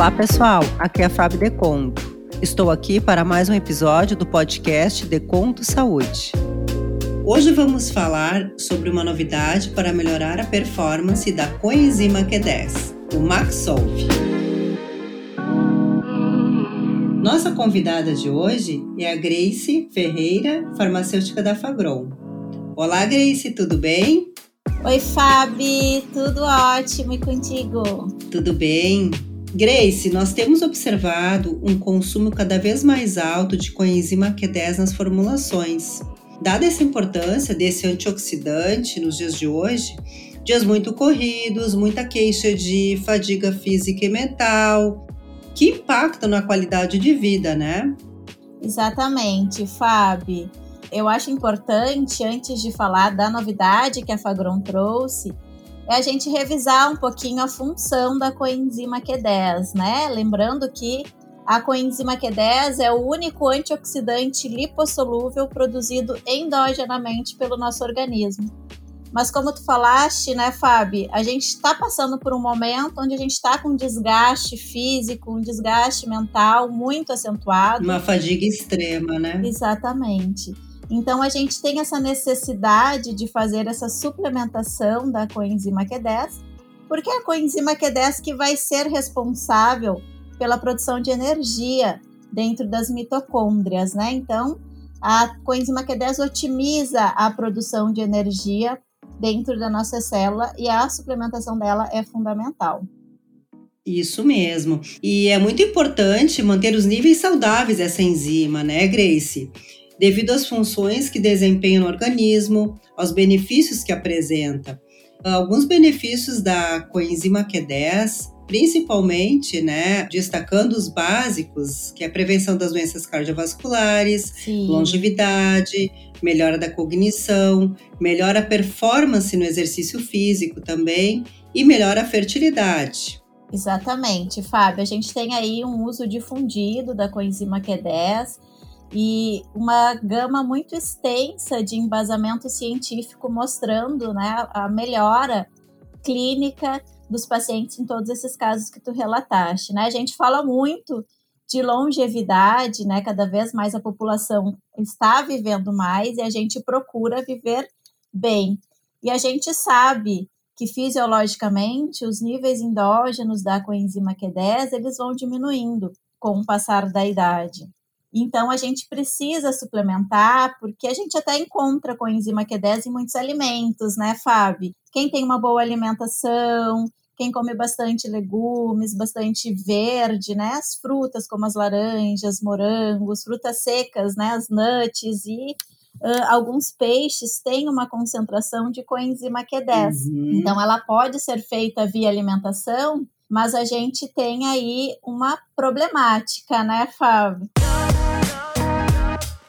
Olá pessoal, aqui é a Fábio Deconto. Estou aqui para mais um episódio do podcast Deconto Saúde. Hoje vamos falar sobre uma novidade para melhorar a performance da coenzima Q10, o Maxolve. Nossa convidada de hoje é a Grace Ferreira, farmacêutica da Fagron. Olá Grace, tudo bem? Oi Fabi, tudo ótimo e contigo? Tudo bem. Grace, nós temos observado um consumo cada vez mais alto de coenzima Q10 nas formulações. Dada essa importância desse antioxidante nos dias de hoje, dias muito corridos, muita queixa de fadiga física e mental, que impactam na qualidade de vida, né? Exatamente, Fábio. Eu acho importante, antes de falar da novidade que a Fagron trouxe, é a gente revisar um pouquinho a função da coenzima Q10, né? Lembrando que a coenzima Q10 é o único antioxidante lipossolúvel produzido endogenamente pelo nosso organismo. Mas como tu falaste, né, Fábio, a gente está passando por um momento onde a gente está com um desgaste físico, um desgaste mental muito acentuado. Uma fadiga extrema, né? Exatamente. Então a gente tem essa necessidade de fazer essa suplementação da coenzima Q10, porque é a coenzima Q10 que vai ser responsável pela produção de energia dentro das mitocôndrias, né? Então, a coenzima Q10 otimiza a produção de energia dentro da nossa célula e a suplementação dela é fundamental. Isso mesmo. E é muito importante manter os níveis saudáveis dessa enzima, né, Grace? Devido às funções que desempenha no organismo, aos benefícios que apresenta. Alguns benefícios da coenzima Q10, principalmente, né, destacando os básicos, que é a prevenção das doenças cardiovasculares, Sim. longevidade, melhora da cognição, melhora a performance no exercício físico também e melhora a fertilidade. Exatamente, Fábio. A gente tem aí um uso difundido da coenzima Q10 e uma gama muito extensa de embasamento científico mostrando né, a melhora clínica dos pacientes em todos esses casos que tu relataste. Né? A gente fala muito de longevidade, né? Cada vez mais a população está vivendo mais e a gente procura viver bem. E a gente sabe que fisiologicamente os níveis endógenos da coenzima Q10 eles vão diminuindo com o passar da idade. Então a gente precisa suplementar, porque a gente até encontra coenzima Q10 em muitos alimentos, né, Fábio? Quem tem uma boa alimentação, quem come bastante legumes, bastante verde, né? As frutas como as laranjas, morangos, frutas secas, né? As nuts e uh, alguns peixes têm uma concentração de coenzima Q10. Uhum. Então ela pode ser feita via alimentação, mas a gente tem aí uma problemática, né, Fábio?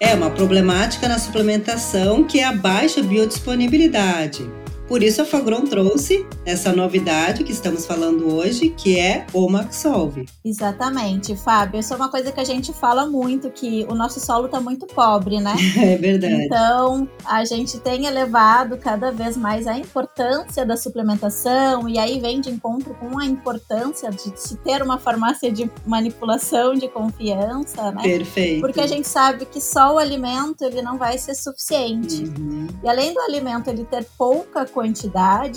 É uma problemática na suplementação que é a baixa biodisponibilidade. Por isso a Fagron trouxe essa novidade que estamos falando hoje, que é o Maxolve. Exatamente, Fábio. Isso é uma coisa que a gente fala muito, que o nosso solo está muito pobre, né? É verdade. Então, a gente tem elevado cada vez mais a importância da suplementação, e aí vem de encontro com a importância de se ter uma farmácia de manipulação de confiança, né? Perfeito. Porque a gente sabe que só o alimento ele não vai ser suficiente. Uhum. E além do alimento ele ter pouca quantidade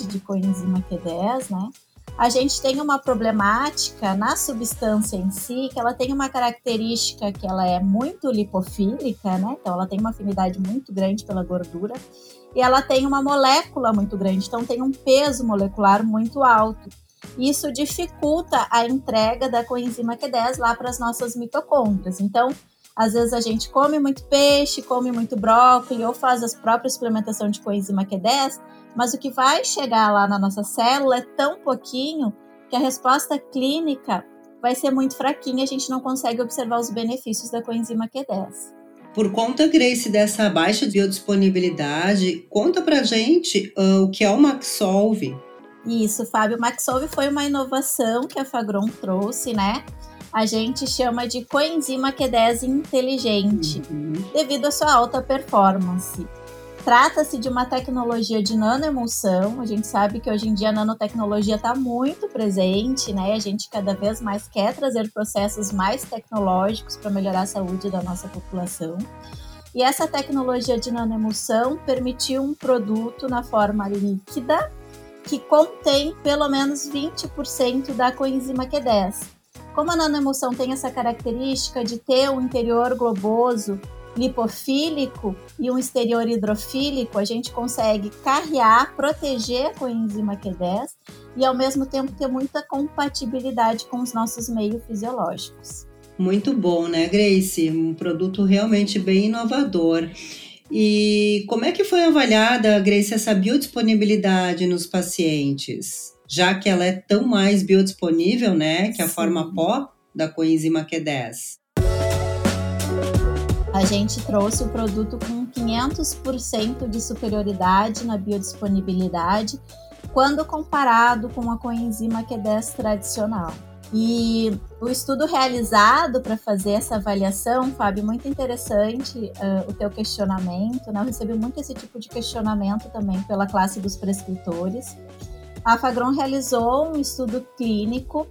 de coenzima Q10, né? A gente tem uma problemática na substância em si, que ela tem uma característica que ela é muito lipofílica, né? Então ela tem uma afinidade muito grande pela gordura e ela tem uma molécula muito grande, então tem um peso molecular muito alto. Isso dificulta a entrega da coenzima Q10 lá para as nossas mitocôndrias. Então, às vezes a gente come muito peixe, come muito brócolis ou faz a própria suplementação de coenzima Q10, mas o que vai chegar lá na nossa célula é tão pouquinho que a resposta clínica vai ser muito fraquinha, a gente não consegue observar os benefícios da coenzima Q10. Por conta, Grace, dessa baixa biodisponibilidade, conta pra gente uh, o que é o Maxolve. Isso, Fábio. O Maxolve foi uma inovação que a Fagron trouxe, né? A gente chama de coenzima Q10 inteligente, uhum. devido à sua alta performance. Trata-se de uma tecnologia de nanoemulsão. A gente sabe que hoje em dia a nanotecnologia está muito presente, né? A gente cada vez mais quer trazer processos mais tecnológicos para melhorar a saúde da nossa população. E essa tecnologia de nanoemulsão permitiu um produto na forma líquida que contém pelo menos 20% da coenzima Q10. Como a nanoemulsão tem essa característica de ter um interior globoso lipofílico e um exterior hidrofílico, a gente consegue carrear, proteger a coenzima Q10 e ao mesmo tempo ter muita compatibilidade com os nossos meios fisiológicos. Muito bom, né, Grace? Um produto realmente bem inovador. E como é que foi avaliada, Grace, essa biodisponibilidade nos pacientes? Já que ela é tão mais biodisponível, né, que a forma pó da coenzima Q10. A gente trouxe o produto com 500% de superioridade na biodisponibilidade quando comparado com a coenzima Q10 tradicional. E o estudo realizado para fazer essa avaliação, Fábio, muito interessante uh, o teu questionamento. Né? Eu recebi muito esse tipo de questionamento também pela classe dos prescritores. A Fagron realizou um estudo clínico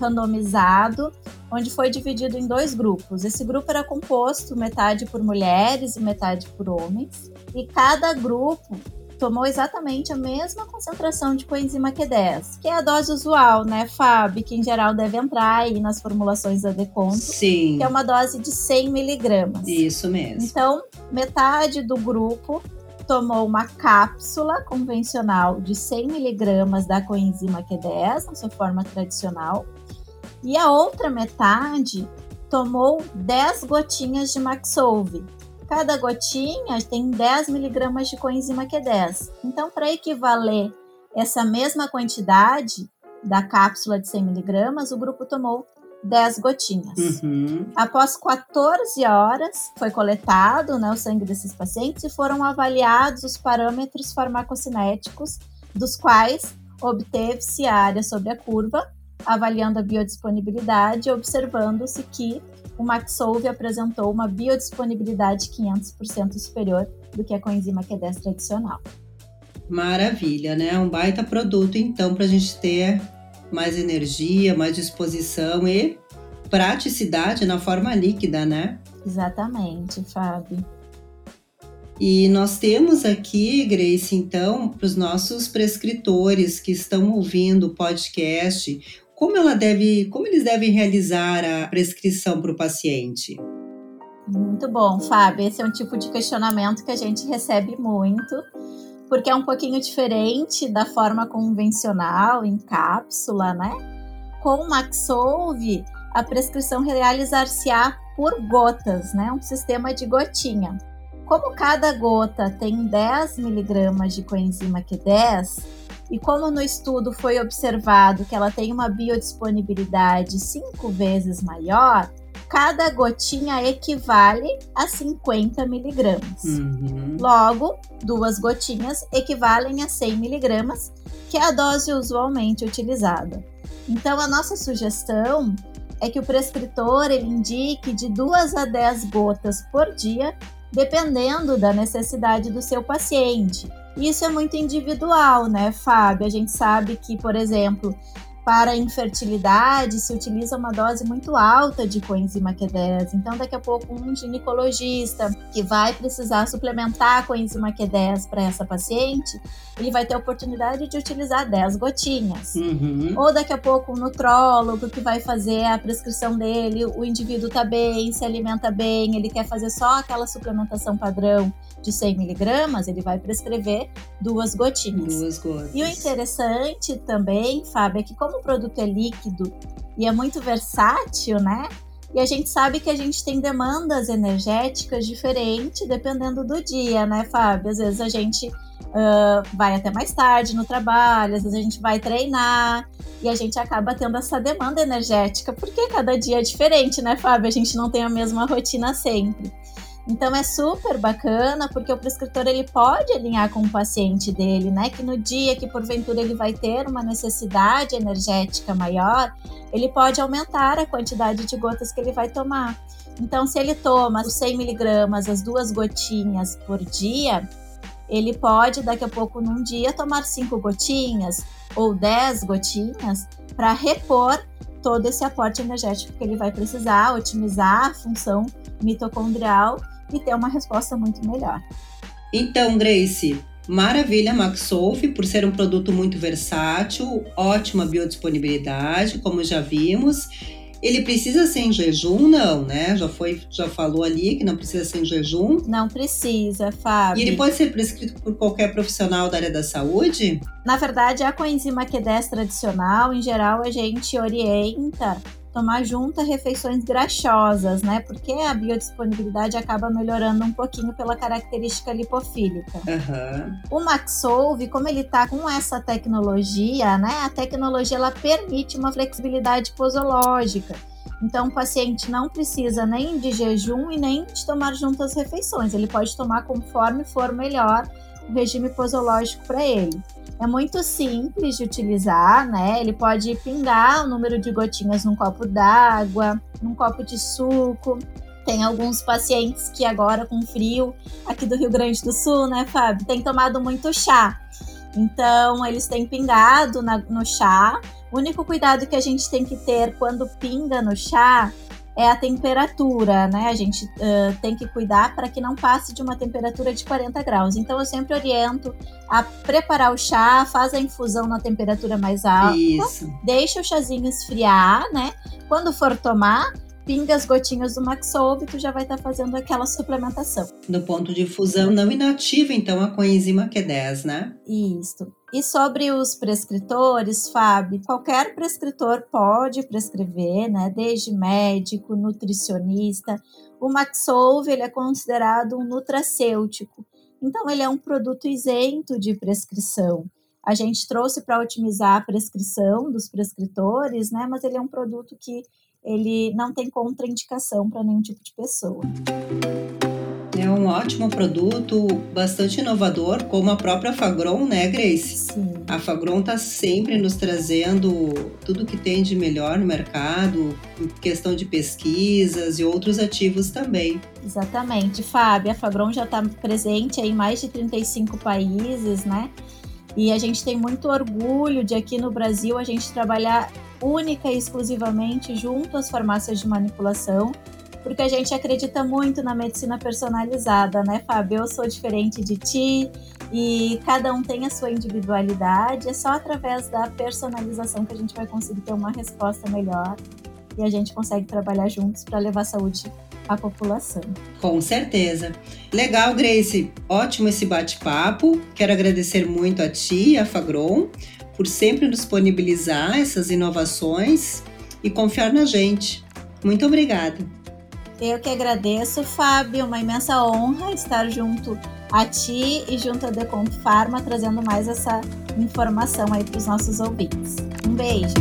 randomizado, onde foi dividido em dois grupos. Esse grupo era composto metade por mulheres e metade por homens, e cada grupo tomou exatamente a mesma concentração de coenzima Q10, que é a dose usual, né, Fab, que em geral deve entrar aí nas formulações da Deconto, Sim. que é uma dose de 100 miligramas. Isso mesmo. Então, metade do grupo tomou uma cápsula convencional de 100 miligramas da coenzima Q10, na sua forma tradicional, e a outra metade tomou 10 gotinhas de Maxolve, Cada gotinha tem 10 miligramas de coenzima Q10. Então, para equivaler essa mesma quantidade da cápsula de 100 miligramas, o grupo tomou 10 gotinhas. Uhum. Após 14 horas, foi coletado né, o sangue desses pacientes e foram avaliados os parâmetros farmacocinéticos, dos quais obteve-se a área sobre a curva, avaliando a biodisponibilidade e observando-se que o Maxolve apresentou uma biodisponibilidade 500% superior do que a coenzima Q10 tradicional. Maravilha, né? Um baita produto, então, para a gente ter mais energia, mais disposição e praticidade na forma líquida, né? Exatamente, Fábio. E nós temos aqui, Grace, então, para os nossos prescritores que estão ouvindo o podcast, como ela deve, como eles devem realizar a prescrição para o paciente? Muito bom, Fábio. Esse é um tipo de questionamento que a gente recebe muito, porque é um pouquinho diferente da forma convencional, em cápsula, né? Com o Maxolve, a prescrição realizar-se-á por gotas, né? Um sistema de gotinha. Como cada gota tem 10 miligramas de coenzima Q10, e como no estudo foi observado que ela tem uma biodisponibilidade cinco vezes maior, cada gotinha equivale a 50 miligramas. Uhum. Logo, duas gotinhas equivalem a 100 miligramas, que é a dose usualmente utilizada. Então, a nossa sugestão é que o prescritor ele indique de 2 a 10 gotas por dia, dependendo da necessidade do seu paciente. Isso é muito individual, né, Fábio? A gente sabe que, por exemplo, para infertilidade se utiliza uma dose muito alta de coenzima Q10. Então, daqui a pouco, um ginecologista que vai precisar suplementar a coenzima Q10 para essa paciente, ele vai ter a oportunidade de utilizar 10 gotinhas. Uhum. Ou daqui a pouco, um nutrólogo que vai fazer a prescrição dele, o indivíduo está bem, se alimenta bem, ele quer fazer só aquela suplementação padrão de 100 miligramas, ele vai prescrever duas gotinhas. Duas gotas. E o interessante também, Fábio, é que como o produto é líquido e é muito versátil, né? E a gente sabe que a gente tem demandas energéticas diferentes dependendo do dia, né, Fábio? Às vezes a gente uh, vai até mais tarde no trabalho, às vezes a gente vai treinar e a gente acaba tendo essa demanda energética, porque cada dia é diferente, né, Fábio? A gente não tem a mesma rotina sempre. Então é super bacana porque o prescritor ele pode alinhar com o paciente dele, né? Que no dia que porventura ele vai ter uma necessidade energética maior, ele pode aumentar a quantidade de gotas que ele vai tomar. Então, se ele toma os 100 miligramas, as duas gotinhas por dia, ele pode, daqui a pouco, num dia, tomar cinco gotinhas ou dez gotinhas para repor todo esse aporte energético que ele vai precisar, otimizar a função mitocondrial e ter uma resposta muito melhor. Então, Grace, maravilha Maxolf por ser um produto muito versátil, ótima biodisponibilidade, como já vimos, ele precisa ser em jejum? Não, né? Já foi, já falou ali que não precisa ser em jejum. Não precisa, Fábio. E ele pode ser prescrito por qualquer profissional da área da saúde? Na verdade, a coenzima Q10 tradicional, em geral, a gente orienta tomar junto a refeições graxosas, né? Porque a biodisponibilidade acaba melhorando um pouquinho pela característica lipofílica. Uhum. O Maxolve, como ele tá com essa tecnologia, né? A tecnologia ela permite uma flexibilidade posológica. Então, o paciente não precisa nem de jejum e nem de tomar juntas refeições. Ele pode tomar conforme for melhor regime posológico para ele. É muito simples de utilizar, né? Ele pode pingar o número de gotinhas num copo d'água, num copo de suco. Tem alguns pacientes que agora com frio aqui do Rio Grande do Sul, né, Fábio, tem tomado muito chá. Então, eles têm pingado na, no chá. O único cuidado que a gente tem que ter quando pinga no chá é a temperatura, né? A gente uh, tem que cuidar para que não passe de uma temperatura de 40 graus. Então, eu sempre oriento a preparar o chá, faz a infusão na temperatura mais alta, Isso. deixa o chazinho esfriar, né? Quando for tomar, pinga as gotinhas do Maxolve, tu já vai estar tá fazendo aquela suplementação. No ponto de fusão não inativa, então, a coenzima Q10, né? Isso. E sobre os prescritores, Fábio, qualquer prescritor pode prescrever, né? Desde médico, nutricionista. O Maxolve ele é considerado um nutracêutico. Então, ele é um produto isento de prescrição. A gente trouxe para otimizar a prescrição dos prescritores, né? Mas ele é um produto que ele não tem contraindicação para nenhum tipo de pessoa. É um ótimo produto, bastante inovador, como a própria Fagron, né, Grace? Sim. A Fagron está sempre nos trazendo tudo que tem de melhor no mercado, em questão de pesquisas e outros ativos também. Exatamente, Fábio. A Fagron já está presente em mais de 35 países, né? E a gente tem muito orgulho de aqui no Brasil a gente trabalhar única e exclusivamente junto às farmácias de manipulação, porque a gente acredita muito na medicina personalizada, né, Fábio? Eu sou diferente de ti e cada um tem a sua individualidade. É só através da personalização que a gente vai conseguir ter uma resposta melhor e a gente consegue trabalhar juntos para levar saúde à população. Com certeza. Legal, Grace. Ótimo esse bate-papo. Quero agradecer muito a ti, a Fagron, por sempre disponibilizar essas inovações e confiar na gente. Muito obrigada. Eu que agradeço, Fábio. Uma imensa honra estar junto a ti e junto a Decomp Pharma, trazendo mais essa informação aí para os nossos ouvintes. Um beijo.